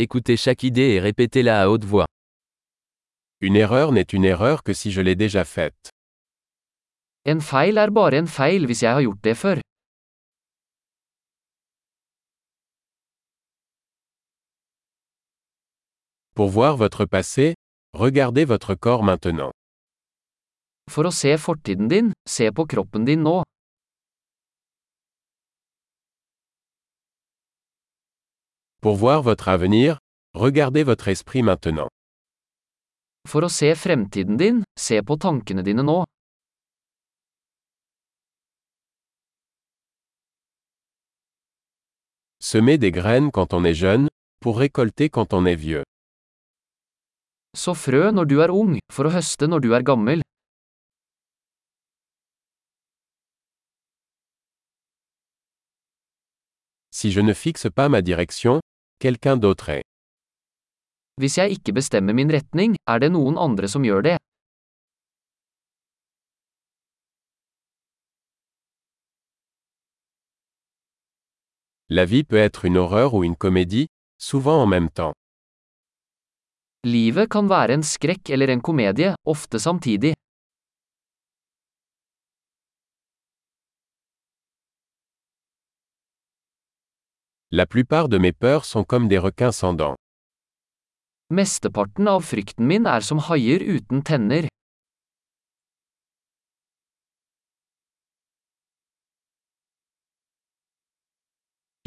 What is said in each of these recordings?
Écoutez chaque idée et répétez-la à haute voix. Une erreur n'est une erreur que si je l'ai déjà faite. En feil er bare en feil hvis jeg har gjort det før. Pour voir votre passé, regardez votre corps maintenant. For å se fortiden din, se på kroppen din nå. Pour voir votre avenir, regardez votre esprit maintenant. For å se fremtiden din, se på tankene dine nå. Semez des graines quand on est jeune, pour récolter quand on est vieux. Så frø når du er ung, for å høste når du er gammel. Si je ne fixe pas ma direction, quelqu'un d'autre est. Hvis jeg ikke bestemmer min retning, er det noen andre som gjør det. La vie peut être une horreur ou une comédie, souvent en même temps. Livet kan være en skrekk eller en komedie, ofte samtidig. La plupart de mes peurs sont comme des requins sans dents. Mesteparten av frykten min er som haier uten tenner.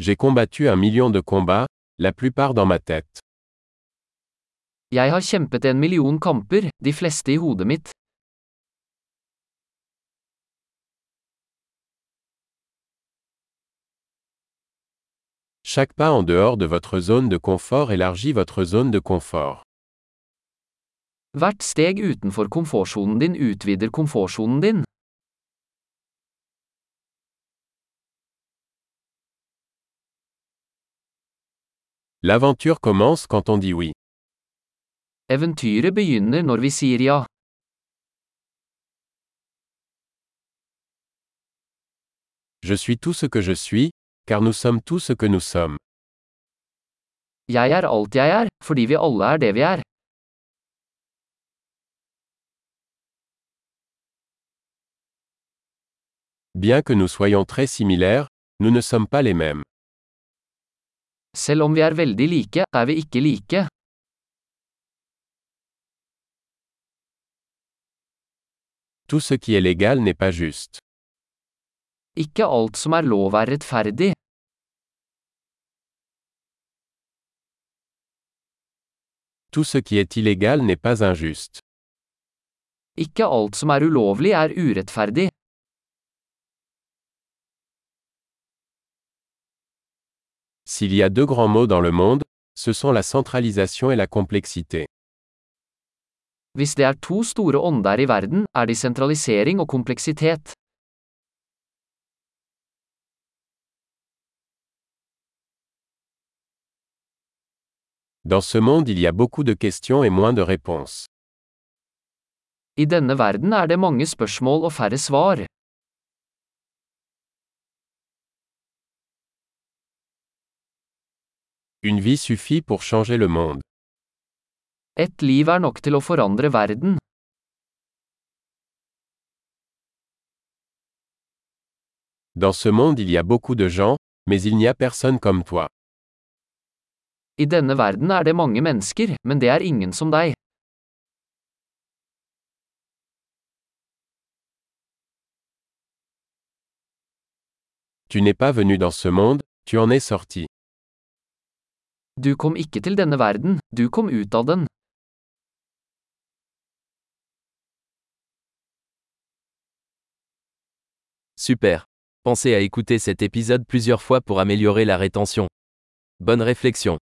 J'ai combattu un million de combats, la plupart dans ma tête. Jeg har kjempet en million kamper, de fleste i hodet mitt. Chaque pas en dehors de votre zone de confort élargit votre zone de confort. Hvert steg utenfor komfortsonen din utvider komfortsonen din. L'aventure commence quand on dit oui. Eventyret begynner når vi sier ja. Je suis tout ce que je suis, car nous sommes tout ce que nous sommes. Jeg er alt jeg er, fordi vi alle er det vi er. Bien que nous soyons très similaires, nous ne sommes pas les mêmes. Selv om vi er veldig like, er vi ikke like. Tout ce qui est légal n'est pas juste. Ikke alt som er lov er rettferdig. Tout ce qui est illégal n'est pas injuste. Ikke alt som er ulovlig er urettferdig. S'il y a deux grands mots dans le monde, ce sont la centralisation et la complexité. Hvis det er to store ånder i verden, er de sentralisering og kompleksitet. Dans ce monde il y a beaucoup de questions et moins de réponses. I denne verden er det mange spørsmål og færre svar. Une vie suffit pour changer le monde. Et liv er nok til å forandre verden. Dans ce monde il y a beaucoup de gens, mais il n'y a personne comme toi. I denne verden er det mange mennesker, men det er ingen som deg. Tu n'es pas venu dans ce monde, tu en es sorti. Du kom ikke til denne verden, du kom ut av den. Super. Pensez à écouter cet épisode plusieurs fois pour améliorer la rétention. Bonne réflexion.